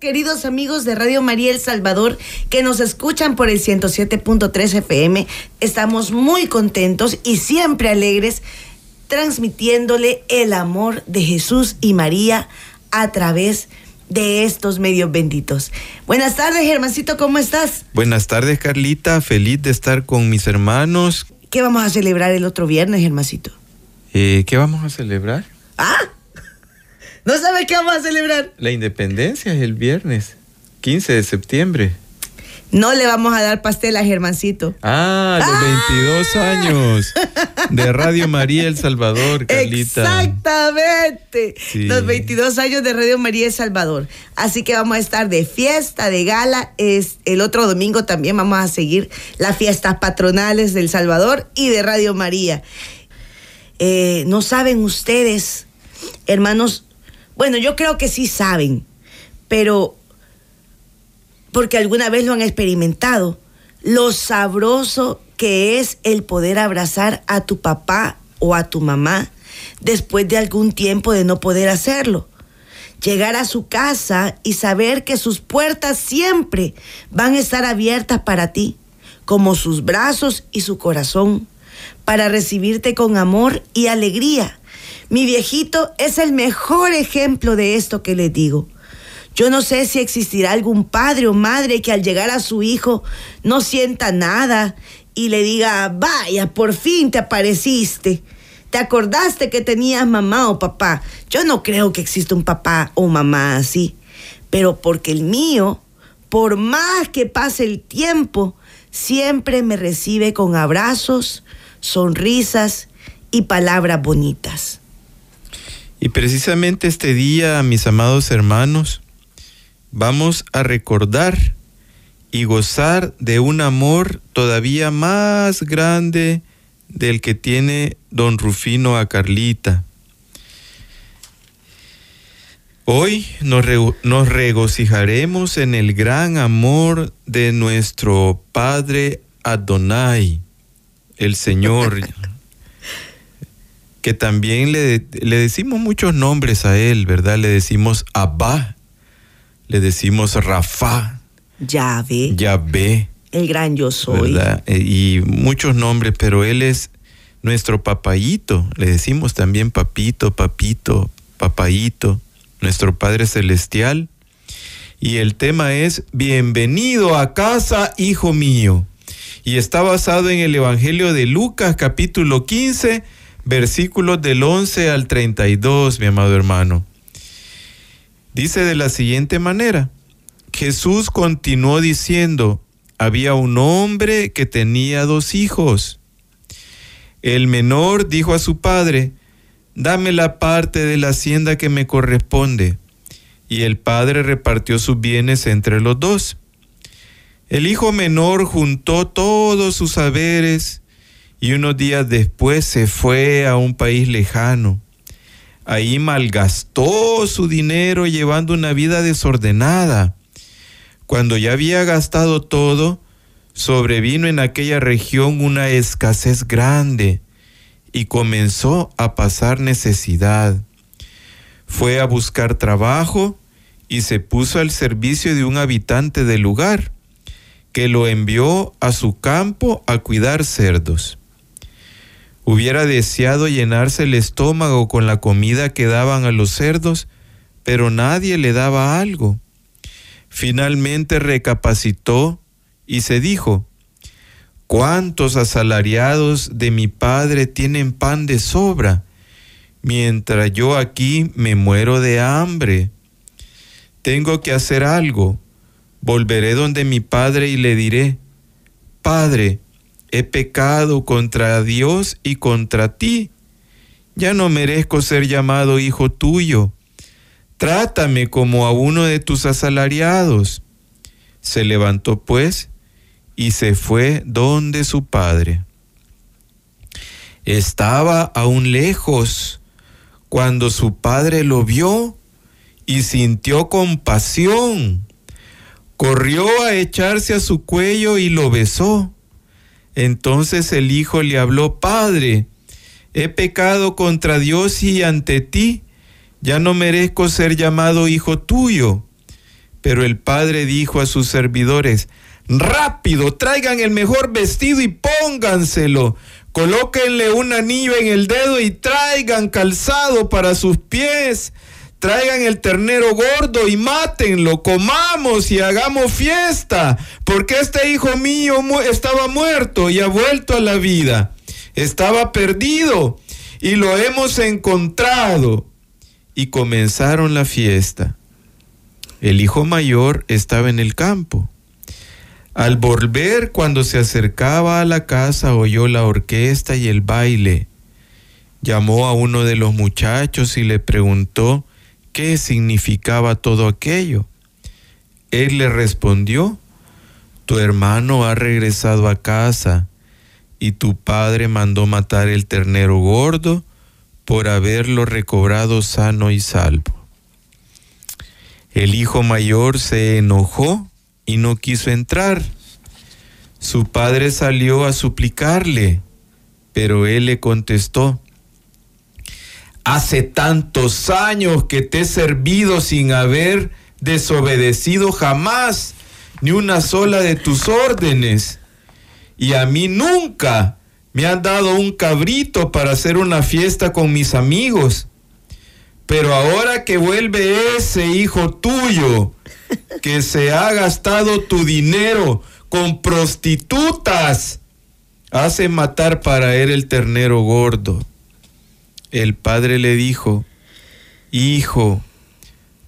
Queridos amigos de Radio María El Salvador que nos escuchan por el 107.3 FM, estamos muy contentos y siempre alegres transmitiéndole el amor de Jesús y María a través de estos medios benditos. Buenas tardes, Germancito, ¿cómo estás? Buenas tardes, Carlita. Feliz de estar con mis hermanos. ¿Qué vamos a celebrar el otro viernes, Germancito? Eh, ¿Qué vamos a celebrar? Ah, ¿no sabes qué vamos a celebrar? La independencia es el viernes, 15 de septiembre. No le vamos a dar pastel a Germancito. Ah, los 22 años de Radio María El Salvador, Carlita. Exactamente. Sí. Los 22 años de Radio María El Salvador. Así que vamos a estar de fiesta, de gala. Es, el otro domingo también vamos a seguir las fiestas patronales del Salvador y de Radio María. Eh, no saben ustedes, hermanos, bueno, yo creo que sí saben, pero porque alguna vez lo han experimentado, lo sabroso que es el poder abrazar a tu papá o a tu mamá después de algún tiempo de no poder hacerlo. Llegar a su casa y saber que sus puertas siempre van a estar abiertas para ti, como sus brazos y su corazón, para recibirte con amor y alegría. Mi viejito es el mejor ejemplo de esto que les digo. Yo no sé si existirá algún padre o madre que al llegar a su hijo no sienta nada y le diga, vaya, por fin te apareciste. ¿Te acordaste que tenías mamá o papá? Yo no creo que exista un papá o mamá así, pero porque el mío, por más que pase el tiempo, siempre me recibe con abrazos, sonrisas y palabras bonitas. Y precisamente este día, mis amados hermanos, vamos a recordar y gozar de un amor todavía más grande del que tiene don Rufino a Carlita. Hoy nos, nos regocijaremos en el gran amor de nuestro Padre Adonai, el Señor, que también le, le decimos muchos nombres a Él, ¿verdad? Le decimos Abba, le decimos Rafa, Ya ve, Yahvé, el gran yo soy. ¿verdad? Eh, Y muchos nombres, pero Él es nuestro papayito, le decimos también papito, papito, papayito, nuestro Padre Celestial. Y el tema es, bienvenido a casa, hijo mío. Y está basado en el Evangelio de Lucas, capítulo 15, versículos del 11 al 32, mi amado hermano. Dice de la siguiente manera, Jesús continuó diciendo, había un hombre que tenía dos hijos. El menor dijo a su padre, dame la parte de la hacienda que me corresponde. Y el padre repartió sus bienes entre los dos. El hijo menor juntó todos sus saberes y unos días después se fue a un país lejano. Ahí malgastó su dinero llevando una vida desordenada. Cuando ya había gastado todo, sobrevino en aquella región una escasez grande y comenzó a pasar necesidad. Fue a buscar trabajo y se puso al servicio de un habitante del lugar, que lo envió a su campo a cuidar cerdos. Hubiera deseado llenarse el estómago con la comida que daban a los cerdos, pero nadie le daba algo. Finalmente recapacitó y se dijo, ¿cuántos asalariados de mi padre tienen pan de sobra, mientras yo aquí me muero de hambre? Tengo que hacer algo. Volveré donde mi padre y le diré, Padre, he pecado contra Dios y contra ti. Ya no merezco ser llamado hijo tuyo. Trátame como a uno de tus asalariados. Se levantó pues y se fue donde su padre. Estaba aún lejos cuando su padre lo vio y sintió compasión. Corrió a echarse a su cuello y lo besó. Entonces el hijo le habló, Padre, he pecado contra Dios y ante ti, ya no merezco ser llamado hijo tuyo. Pero el padre dijo a sus servidores, rápido, traigan el mejor vestido y pónganselo, colóquenle un anillo en el dedo y traigan calzado para sus pies, traigan el ternero gordo y mátenlo, comamos y hagamos fiesta, porque este hijo mío estaba muerto y ha vuelto a la vida, estaba perdido y lo hemos encontrado. Y comenzaron la fiesta. El hijo mayor estaba en el campo. Al volver, cuando se acercaba a la casa, oyó la orquesta y el baile. Llamó a uno de los muchachos y le preguntó qué significaba todo aquello. Él le respondió, tu hermano ha regresado a casa y tu padre mandó matar el ternero gordo por haberlo recobrado sano y salvo. El hijo mayor se enojó y no quiso entrar. Su padre salió a suplicarle, pero él le contestó, Hace tantos años que te he servido sin haber desobedecido jamás ni una sola de tus órdenes. Y a mí nunca me han dado un cabrito para hacer una fiesta con mis amigos. Pero ahora que vuelve ese hijo tuyo, que se ha gastado tu dinero con prostitutas, hace matar para él el ternero gordo. El padre le dijo, Hijo,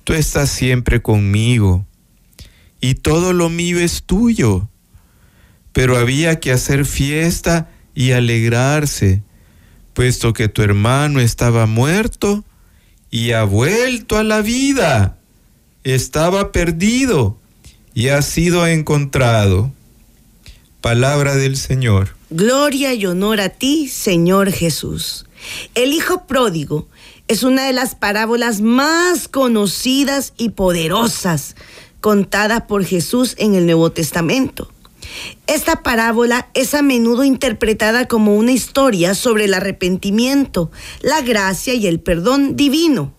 tú estás siempre conmigo y todo lo mío es tuyo. Pero había que hacer fiesta y alegrarse, puesto que tu hermano estaba muerto y ha vuelto a la vida. Estaba perdido y ha sido encontrado. Palabra del Señor. Gloria y honor a ti, Señor Jesús. El Hijo Pródigo es una de las parábolas más conocidas y poderosas contadas por Jesús en el Nuevo Testamento. Esta parábola es a menudo interpretada como una historia sobre el arrepentimiento, la gracia y el perdón divino,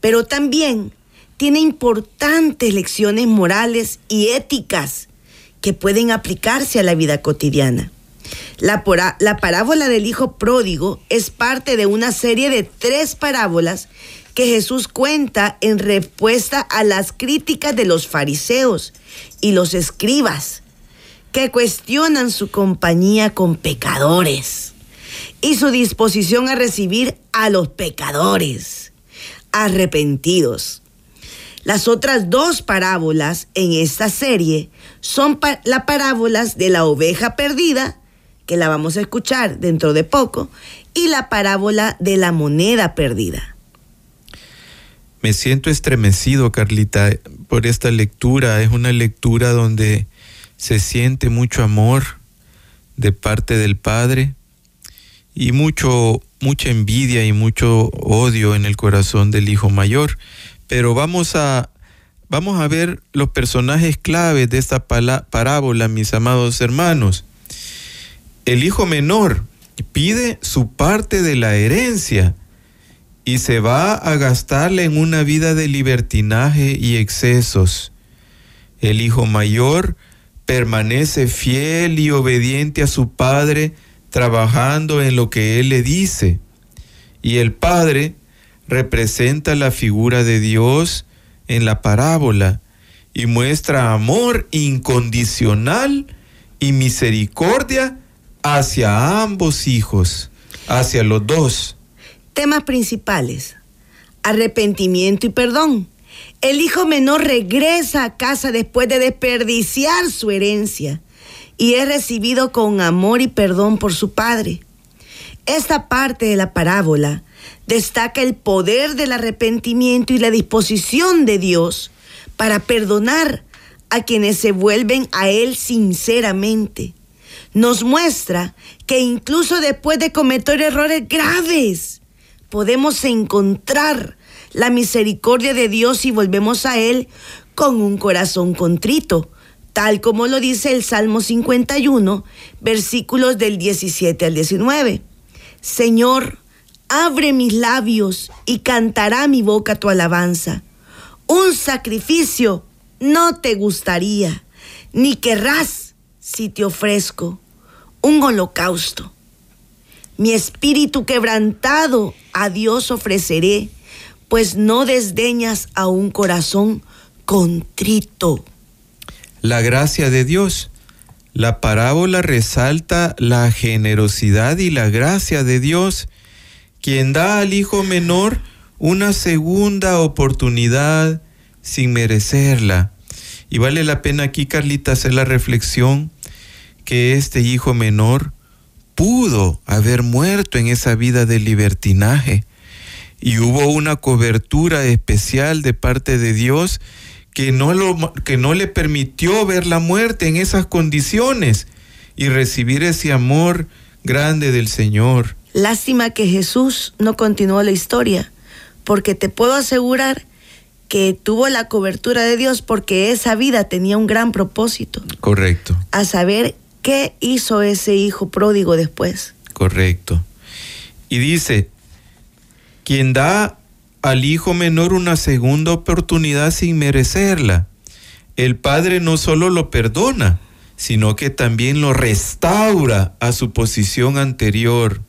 pero también tiene importantes lecciones morales y éticas que pueden aplicarse a la vida cotidiana. La, la, parábola del Hijo Pródigo es parte de una serie de tres parábolas que Jesús cuenta en respuesta a las críticas de los fariseos y los escribas que cuestionan su compañía con pecadores y su disposición a recibir a los pecadores arrepentidos. Las otras dos parábolas en esta serie son las parábolas de la oveja perdida, que la vamos a escuchar dentro de poco, y la parábola de la moneda perdida. Me siento estremecido, Carlita, por esta lectura. Es una lectura donde se siente mucho amor de parte del Padre y mucho mucha envidia y mucho odio en el corazón del hijo mayor, pero vamos a vamos a ver los personajes claves de esta parábola, mis amados hermanos. El hijo menor pide su parte de la herencia y se va a gastarle en una vida de libertinaje y excesos. El hijo mayor permanece fiel y obediente a su padre, trabajando en lo que él le dice. Y el padre representa la figura de Dios en la parábola y muestra amor incondicional y misericordia hacia ambos hijos, hacia los dos. Temas principales, arrepentimiento y perdón el hijo menor regresa a casa después de desperdiciar su herencia y es recibido con amor y perdón por su padre. Esta parte de la parábola destaca el poder del arrepentimiento y la disposición de Dios para perdonar a quienes se vuelven a Él sinceramente. Nos muestra que incluso después de cometer errores graves, podemos encontrar la misericordia de Dios y volvemos a Él con un corazón contrito, tal como lo dice el Salmo 51, versículos del 17 al 19. Señor, abre mis labios y cantará mi boca tu alabanza. Un sacrificio no te gustaría, ni querrás si te ofrezco un holocausto. Mi espíritu quebrantado a Dios ofreceré, pues no desdeñas a un corazón contrito. La gracia de Dios. La parábola resalta la generosidad y la gracia de Dios, quien da al hijo menor una segunda oportunidad sin merecerla. Y vale la pena aquí, Carlita, hacer la reflexión que este hijo menor pudo haber muerto en esa vida de libertinaje. Y hubo una cobertura especial de parte de Dios que no, lo, que no le permitió ver la muerte en esas condiciones y recibir ese amor grande del Señor. Lástima que Jesús no continuó la historia, porque te puedo asegurar que tuvo la cobertura de Dios porque esa vida tenía un gran propósito. Correcto. A saber qué hizo ese hijo pródigo después. Correcto. Y dice, quien da al hijo menor una segunda oportunidad sin merecerla. El Padre no solo lo perdona, sino que también lo restaura a su posición anterior.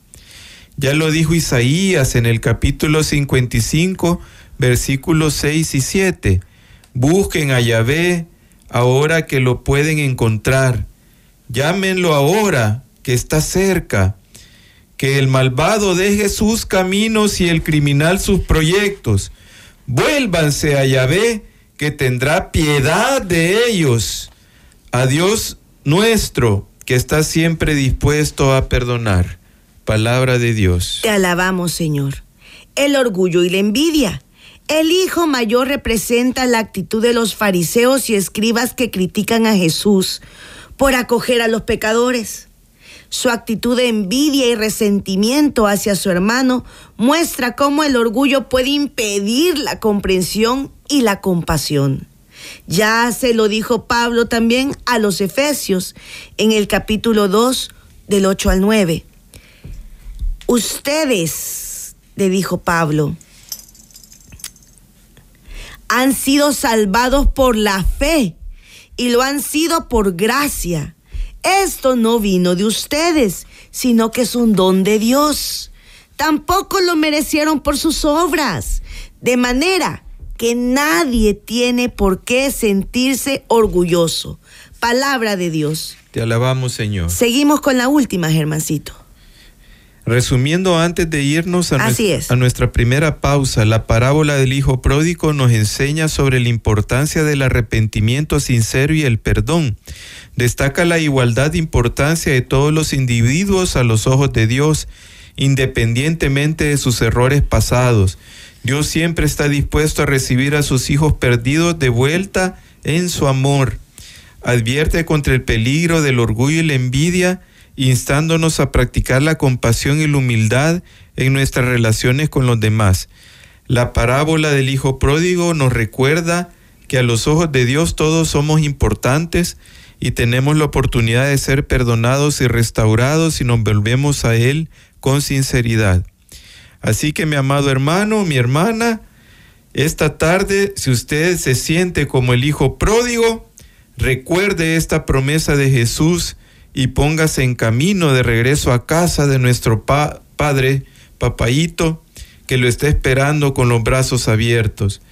Ya lo dijo Isaías en el capítulo 55, versículos 6 y 7. Busquen a Yahvé ahora que lo pueden encontrar. Llámenlo ahora que está cerca que el malvado deje sus caminos y el criminal sus proyectos. Vuélvanse a Yahvé, que tendrá piedad de ellos. A Dios nuestro, que está siempre dispuesto a perdonar. Palabra de Dios. Te alabamos, Señor. El orgullo y la envidia. El hijo mayor representa la actitud de los fariseos y escribas que critican a Jesús por acoger a los pecadores. Su actitud de envidia y resentimiento hacia su hermano muestra cómo el orgullo puede impedir la comprensión y la compasión. Ya se lo dijo Pablo también a los Efesios en el capítulo 2 del 8 al 9. Ustedes, le dijo Pablo, han sido salvados por la fe y lo han sido por gracia esto no vino de ustedes, sino que es un don de Dios. Tampoco lo merecieron por sus obras, de manera que nadie tiene por qué sentirse orgulloso. Palabra de Dios. Te alabamos, Señor. Seguimos con la última, Germancito. Resumiendo, antes de irnos a, a, nuestra primera pausa, la parábola del Hijo Pródigo nos enseña sobre la importancia del arrepentimiento sincero y el perdón. Destaca la igualdad de importancia de todos los individuos a los ojos de Dios, independientemente de sus errores pasados. Dios siempre está dispuesto a recibir a sus hijos perdidos de vuelta en su amor. Advierte contra el peligro del orgullo y la envidia, instándonos a practicar la compasión y la humildad en nuestras relaciones con los demás. La parábola del Hijo Pródigo nos recuerda que a los ojos de Dios todos somos importantes y tenemos la oportunidad de ser perdonados y restaurados si nos volvemos a Él con sinceridad. Así que mi amado hermano, mi hermana, esta tarde, si usted se siente como el Hijo Pródigo, recuerde esta promesa de Jesús y póngase en camino de regreso a casa de nuestro Padre, Papayito, que lo está esperando con los brazos abiertos.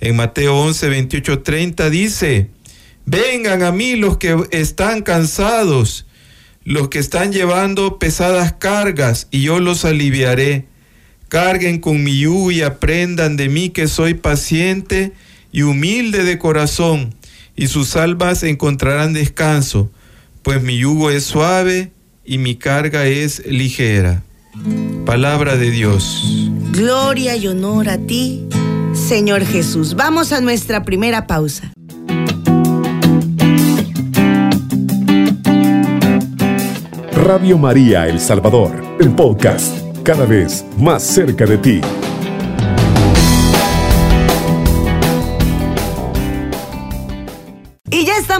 En Mateo 11, 28, 30 dice, vengan a mí los que están cansados, los que están llevando pesadas cargas, y yo los aliviaré. Carguen con mi yugo y aprendan de mí que soy paciente y humilde de corazón, y sus almas encontrarán descanso pues mi yugo es suave y mi carga es ligera. Palabra de Dios. Gloria y honor a ti, Señor Jesús. Vamos a nuestra primera pausa. Radio María El Salvador, el podcast, cada vez más cerca de ti.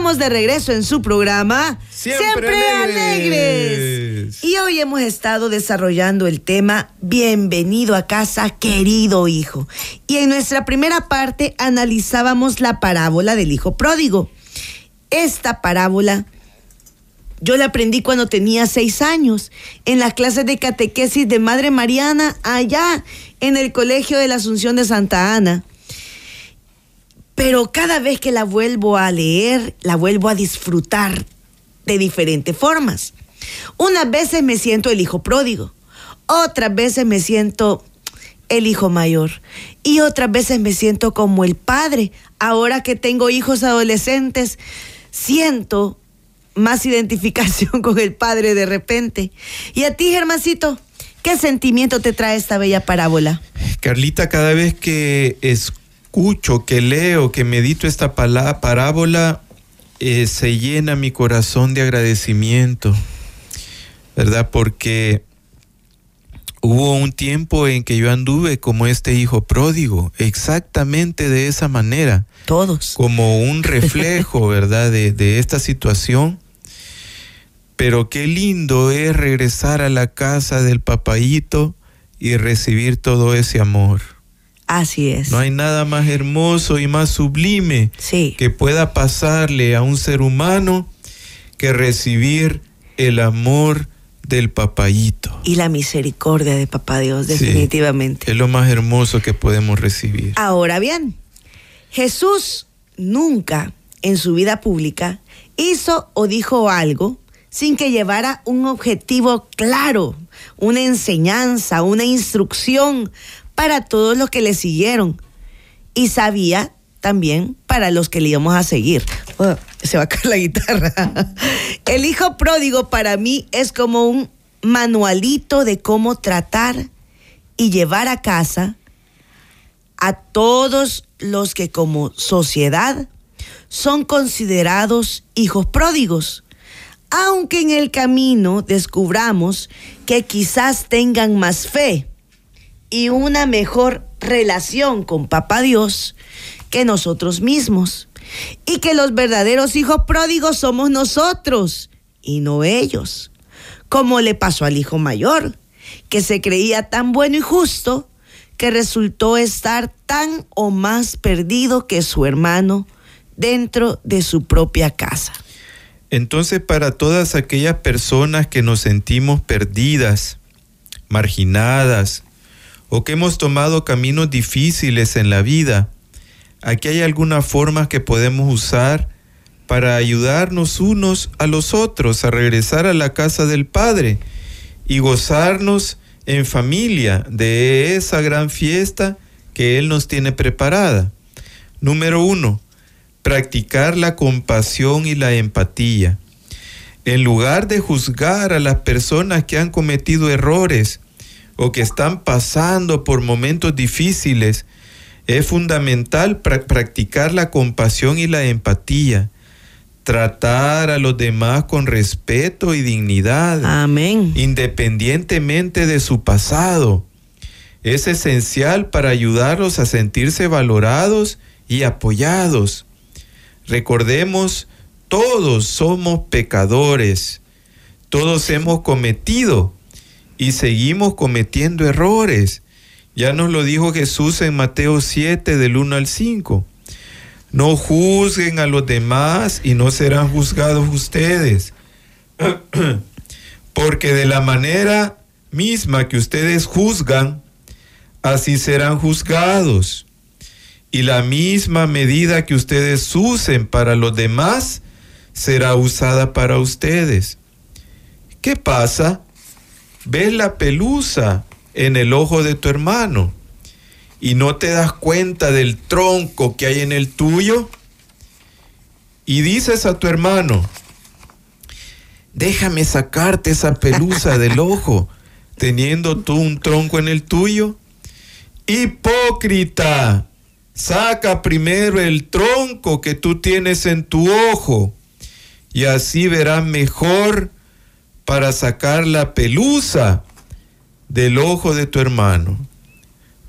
Estamos de regreso en su programa Siempre Alegres. Y hoy hemos estado desarrollando el tema Bienvenido a casa, querido hijo. Y en nuestra primera parte analizábamos la parábola del hijo pródigo. Esta parábola yo la aprendí cuando tenía seis años, en las clases de catequesis de Madre Mariana, allá en el Colegio de la Asunción de Santa Ana. Pero cada vez que la vuelvo a leer, la vuelvo a disfrutar de diferentes formas. Unas veces me siento el hijo pródigo, otras veces me siento el hijo mayor y otras veces me siento como el padre. Ahora que tengo hijos adolescentes, siento más identificación con el padre de repente. Y a ti, Germancito, ¿qué sentimiento te trae esta bella parábola? Carlita, cada vez que escucho, que leo, que medito esta parábola, eh, se llena mi corazón de agradecimiento, ¿verdad? Porque hubo un tiempo en que yo anduve como este hijo pródigo, exactamente de esa manera. Todos. Como un reflejo, ¿verdad? De, de esta situación. Pero qué lindo es regresar a la casa del papayito y recibir todo ese amor. Así es. No hay nada más hermoso y más sublime Sí. que pueda pasarle a un ser humano que recibir el amor del papayito. Y la misericordia de Papá Dios, Sí. definitivamente. Es lo más hermoso que podemos recibir. Ahora bien, Jesús nunca en su vida pública hizo o dijo algo sin que llevara un objetivo claro, una enseñanza, una instrucción para todos los que le siguieron. Y sabía también para los que le íbamos a seguir. Oh, se va a caer la guitarra. El hijo pródigo para mí es como un manualito de cómo tratar y llevar a casa a todos los que como sociedad son considerados hijos pródigos, aunque en el camino descubramos que quizás tengan más fe y una mejor relación con Papá Dios que nosotros mismos, y que los verdaderos hijos pródigos somos nosotros y no ellos, como le pasó al hijo mayor, que se creía tan bueno y justo que resultó estar tan o más perdido que su hermano dentro de su propia casa. Entonces, para todas aquellas personas que nos sentimos perdidas, marginadas, o que hemos tomado caminos difíciles en la vida, aquí hay algunas formas que podemos usar para ayudarnos unos a los otros a regresar a la casa del Padre y gozarnos en familia de esa gran fiesta que Él nos tiene preparada. Número uno, practicar la compasión y la empatía. En lugar de juzgar a las personas que han cometido errores o que están pasando por momentos difíciles, es fundamental pra- practicar la compasión y la empatía. Tratar a los demás con respeto y dignidad Amén. independientemente de su pasado. Es esencial para ayudarlos a sentirse valorados y apoyados. Recordemos, todos somos pecadores, todos hemos cometido y seguimos cometiendo errores. Ya nos lo dijo Jesús en Mateo 7 del 1 al 5. No juzguen a los demás y no serán juzgados ustedes. Porque de la manera misma que ustedes juzgan, así serán juzgados. Y la misma medida que ustedes usen para los demás, será usada para ustedes. ¿Qué pasa? Ves la pelusa en el ojo de tu hermano y no te das cuenta del tronco que hay en el tuyo y dices a tu hermano, déjame sacarte esa pelusa del ojo, teniendo tú un tronco en el tuyo. Hipócrita, saca primero el tronco que tú tienes en tu ojo y así verás mejor para sacar la pelusa del ojo de tu hermano.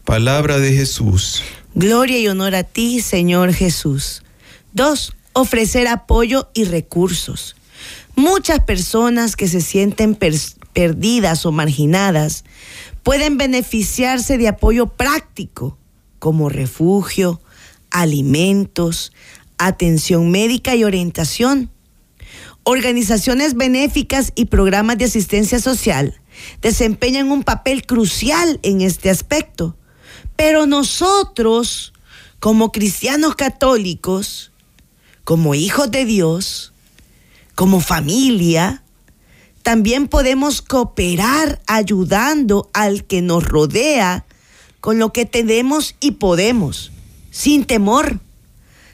Palabra de Jesús. Gloria y honor a ti, Señor Jesús. Dos, ofrecer apoyo y recursos. Muchas personas que se sienten perdidas o marginadas pueden beneficiarse de apoyo práctico como refugio, alimentos, atención médica y orientación. Organizaciones benéficas y programas de asistencia social desempeñan un papel crucial en este aspecto. Pero nosotros, como cristianos católicos, como hijos de Dios, como familia, también podemos cooperar ayudando al que nos rodea con lo que tenemos y podemos, sin temor,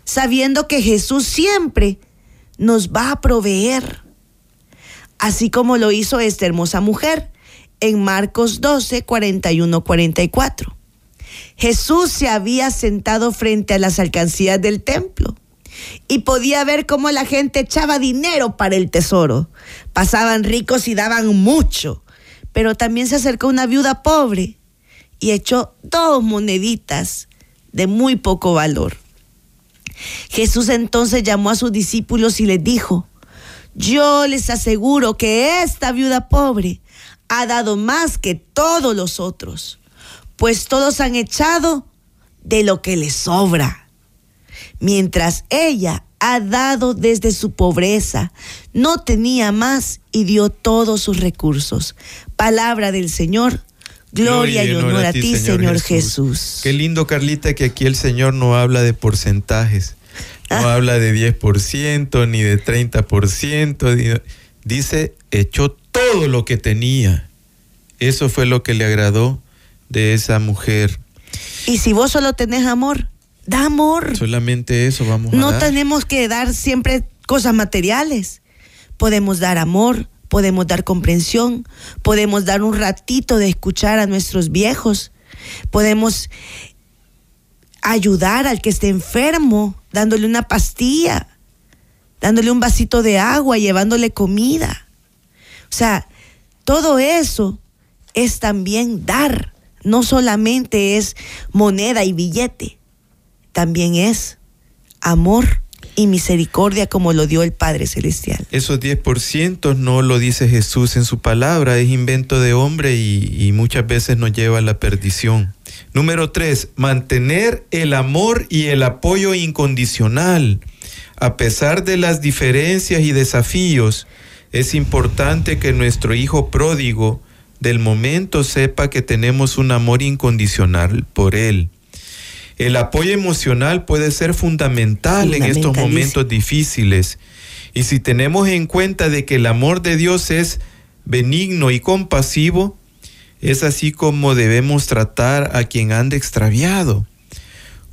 sabiendo que Jesús siempre nos va a proveer, así como lo hizo esta hermosa mujer en Marcos 12, 41, 44. Jesús se había sentado frente a las alcancías del templo y podía ver cómo la gente echaba dinero para el tesoro. Pasaban ricos y daban mucho, pero también se acercó una viuda pobre y echó dos moneditas de muy poco valor. Jesús entonces llamó a sus discípulos y les dijo, yo les aseguro que esta viuda pobre ha dado más que todos los otros, pues todos han echado de lo que les sobra, mientras ella ha dado desde su pobreza, no tenía más y dio todos sus recursos. Palabra del Señor. Gloria, y honor a ti, Señor, Jesús. Qué lindo, Carlita, que aquí el Señor no habla de porcentajes, no ah. habla de 10% ni de 30%, dice, echó todo lo que tenía. Eso fue lo que le agradó de esa mujer. Y si vos solo tenés amor, da amor. Solamente eso vamos a dar. No tenemos que dar siempre cosas materiales. Podemos dar amor, podemos dar comprensión, podemos dar un ratito de escuchar a nuestros viejos, podemos ayudar al que esté enfermo, dándole una pastilla, dándole un vasito de agua, llevándole comida. O sea, todo eso es también dar, no solamente es moneda y billete, también es amor y misericordia como lo dio el Padre Celestial. Esos 10% no lo dice Jesús en su palabra, es invento de hombre y, muchas veces nos lleva a la perdición. Número tres, mantener el amor y el apoyo incondicional. A pesar de las diferencias y desafíos, es importante que nuestro hijo pródigo del momento sepa que tenemos un amor incondicional por él. El apoyo emocional puede ser fundamental en estos momentos difíciles. Y si tenemos en cuenta de que el amor de Dios es benigno y compasivo, es así como debemos tratar a quien anda extraviado.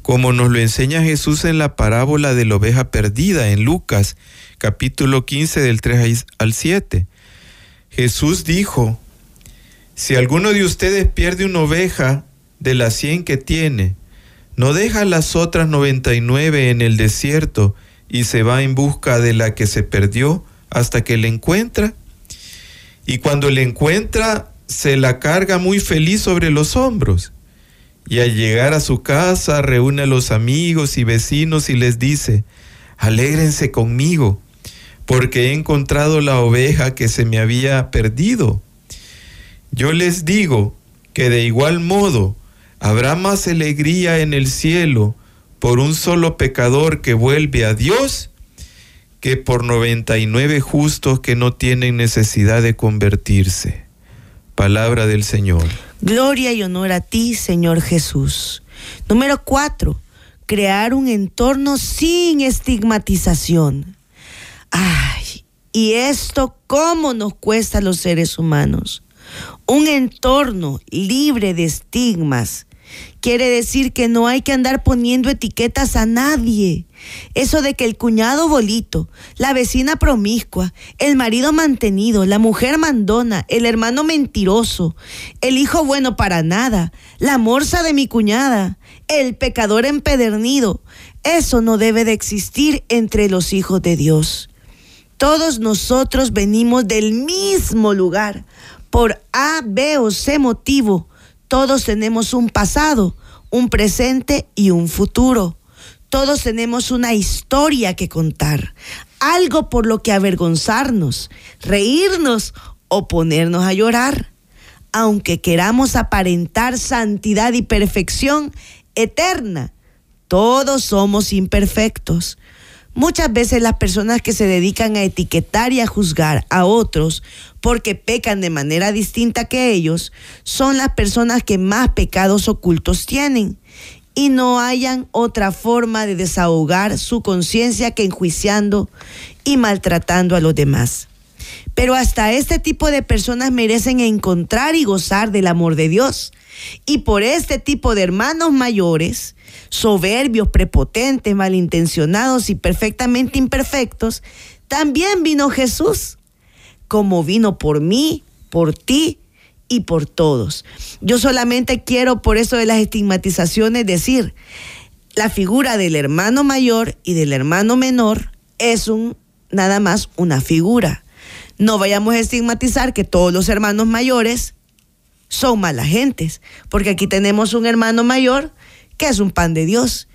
Como nos lo enseña Jesús en la parábola de la oveja perdida en Lucas capítulo 15 del 3 al 7. Jesús dijo, si alguno de ustedes pierde una oveja de las cien que tiene, no deja las otras 99 en el desierto y se va en busca de la que se perdió hasta que la encuentra. Y cuando la encuentra, se la carga muy feliz sobre los hombros. Y al llegar a su casa, reúne a los amigos y vecinos y les dice, alégrense conmigo, porque he encontrado la oveja que se me había perdido. Yo les digo que de igual modo, Habrá más alegría en el cielo por un solo pecador que vuelve a Dios que por 99 justos que no tienen necesidad de convertirse. Palabra del Señor. Gloria y honor a ti, Señor Jesús. Número cuatro, crear un entorno sin estigmatización. Ay, y esto cómo nos cuesta a los seres humanos. Un entorno libre de estigmas quiere decir que no hay que andar poniendo etiquetas a nadie. Eso de que el cuñado bolito, la vecina promiscua, el marido mantenido, la mujer mandona, el hermano mentiroso, el hijo bueno para nada, la morsa de mi cuñada, el pecador empedernido, eso no debe de existir entre los hijos de Dios. Todos nosotros venimos del mismo lugar. Por A, B o C motivo, todos tenemos un pasado, un presente y un futuro. Todos tenemos una historia que contar, algo por lo que avergonzarnos, reírnos o ponernos a llorar. Aunque queramos aparentar santidad y perfección eterna, todos somos imperfectos. Muchas veces las personas que se dedican a etiquetar y a juzgar a otros porque pecan de manera distinta que ellos son las personas que más pecados ocultos tienen y no hayan otra forma de desahogar su conciencia que enjuiciando y maltratando a los demás. Pero hasta este tipo de personas merecen encontrar y gozar del amor de Dios. Y por este tipo de hermanos mayores, soberbios, prepotentes, malintencionados y perfectamente imperfectos, también vino Jesús, como vino por mí, por ti y por todos. Yo solamente quiero, por eso de las estigmatizaciones, decir, la figura del hermano mayor y del hermano menor es un nada más una figura. No vayamos a estigmatizar que todos los hermanos mayores son malas gentes, porque aquí tenemos un hermano mayor que es un pan de Dios.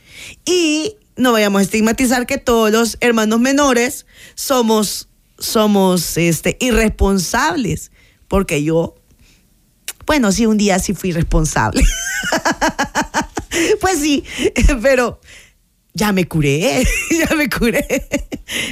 Y no vayamos a estigmatizar que todos los hermanos menores somos, somos este, irresponsables, porque yo, bueno, sí, un día sí fui responsable. pues sí, pero ya me curé, ya me curé.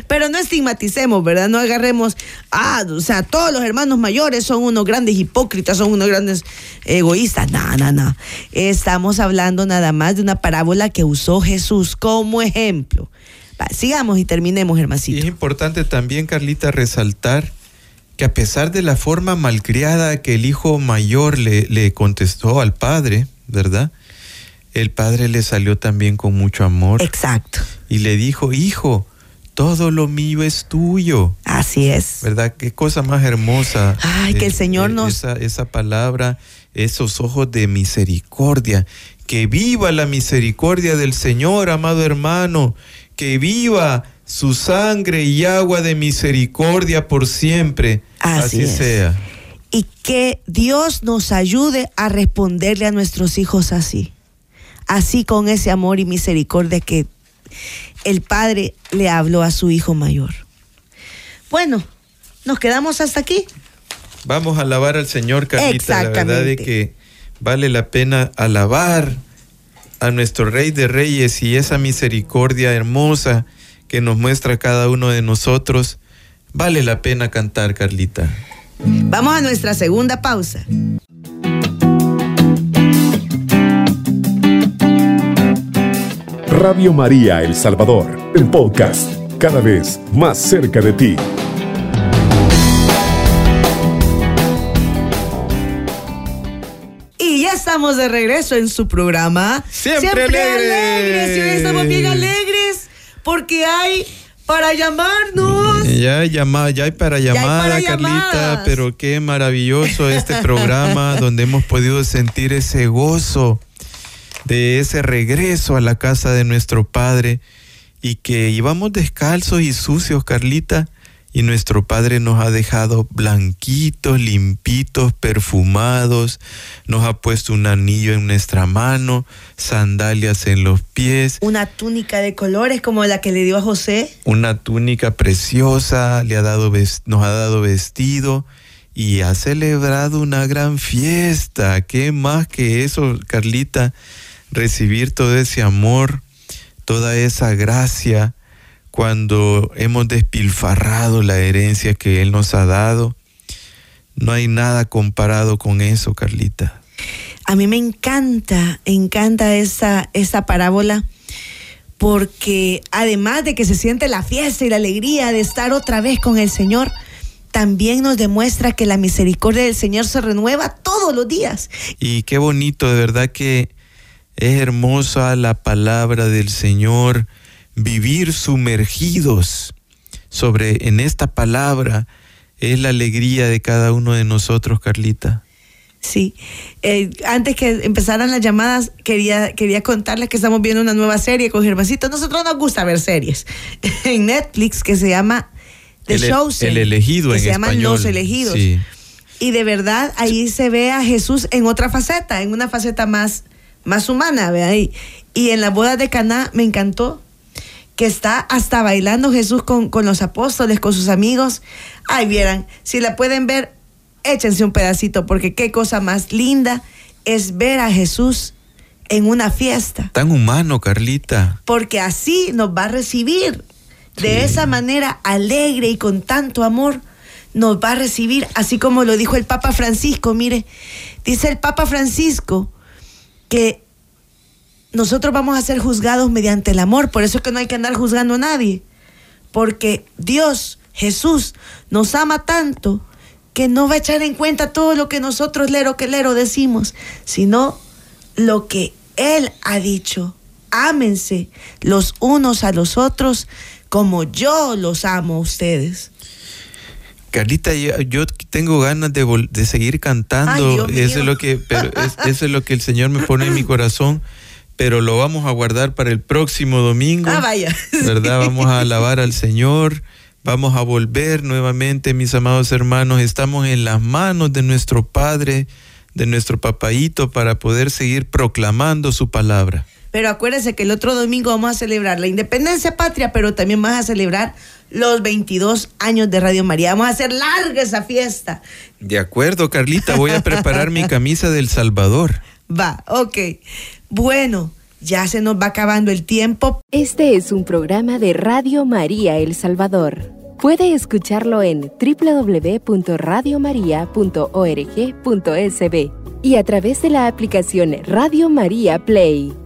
Pero no estigmaticemos, ¿verdad? No agarremos, ah, o sea, todos los hermanos mayores son unos grandes hipócritas, son unos grandes egoístas. No, no, no. Estamos hablando nada más de una parábola que usó Jesús como ejemplo. Va, sigamos y terminemos, hermancito. Y es importante también, Carlita, resaltar que a pesar de la forma malcriada que el hijo mayor le, le contestó al padre, ¿verdad? El padre le salió también con mucho amor. Exacto. Y le dijo, hijo, todo lo mío es tuyo. Así es. ¿Verdad? Qué cosa más hermosa. Ay, que el Señor nos... Esa, esa palabra, esos ojos de misericordia. Que viva la misericordia del Señor, amado hermano. Que viva su sangre y agua de misericordia por siempre. Así, Así sea. Y que Dios nos ayude a responderle a nuestros hijos así así con ese amor y misericordia que el Padre le habló a su Hijo mayor. Bueno, nos quedamos hasta aquí. Vamos a alabar al Señor, Carlita. La verdad es que vale la pena alabar a nuestro Rey de Reyes y esa misericordia hermosa que nos muestra cada uno de nosotros. Vale la pena cantar, Carlita. Vamos a nuestra segunda pausa. Radio María El Salvador, el podcast, cada vez más cerca de ti. Y ya estamos de regreso en su programa. Siempre, alegres. Y hoy estamos bien alegres porque hay para llamarnos. Ya hay llamada, ya hay para llamada, para Carlita, llamadas. pero qué maravilloso este programa donde hemos podido sentir ese gozo de ese regreso a la casa de nuestro Padre y que íbamos descalzos y sucios, Carlita, y nuestro Padre nos ha dejado blanquitos, limpitos, perfumados, nos ha puesto un anillo en nuestra mano, sandalias en los pies. Una túnica de colores como la que le dio a José. Una túnica preciosa, le ha dado, nos ha dado vestido y ha celebrado una gran fiesta. ¿Qué más que eso, Carlita? Recibir todo ese amor, toda esa gracia cuando hemos despilfarrado la herencia que Él nos ha dado. No hay nada comparado con eso, Carlita. A mí me encanta, encanta esa, esa parábola, porque además de que se siente la fiesta y la alegría de estar otra vez con el Señor, también nos demuestra que la misericordia del Señor se renueva todos los días. Y qué bonito, de verdad que es hermosa la palabra del Señor, vivir sumergidos sobre en esta palabra es la alegría de cada uno de nosotros, Carlita. Sí, eh, antes que empezaran las llamadas, quería, quería contarles que estamos viendo una nueva serie con Germancito. Nosotros nos gusta ver series en Netflix que se llama The el, Chosen. el elegido que en se llaman. Los Elegidos. Sí. Y de verdad ahí se ve a Jesús en otra faceta, en una faceta más, más humana, ve ahí. Y en la boda de Caná me encantó que está hasta bailando Jesús con, con los apóstoles, con sus amigos. Ay, vieran, si la pueden ver, échense un pedacito, porque qué cosa más linda es ver a Jesús en una fiesta, Tan humano, Carlita. porque así nos va a recibir. De Sí. esa manera alegre y con tanto amor nos va a recibir, así como lo dijo el Papa Francisco. Mire, dice el Papa Francisco que nosotros vamos a ser juzgados mediante el amor, por eso es que no hay que andar juzgando a nadie, porque Dios, Jesús, nos ama tanto que no va a echar en cuenta todo lo que nosotros lero que lero decimos, sino lo que Él ha dicho. Ámense los unos a los otros como yo los amo a ustedes. Carlita, yo, yo tengo ganas de, vol- de seguir cantando. Eso es lo que, pero es- eso es lo que el Señor me pone en mi corazón. Pero lo vamos a guardar para el próximo domingo. Ah, vaya. ¿Verdad? Vamos a alabar al Señor. Vamos a volver nuevamente, mis amados hermanos. Estamos en las manos de nuestro Padre, de nuestro papaíto, para poder seguir proclamando su palabra. Pero acuérdense que el otro domingo vamos a celebrar la independencia patria, pero también vamos a celebrar los 22 años de Radio María. Vamos a hacer larga esa fiesta. De acuerdo, Carlita, voy a preparar mi camisa del Salvador. Va, ok. Bueno, ya se nos va acabando el tiempo. Este es un programa de Radio María El Salvador. Puede escucharlo en www.radiomaria.org.sb y a través de la aplicación Radio María Play.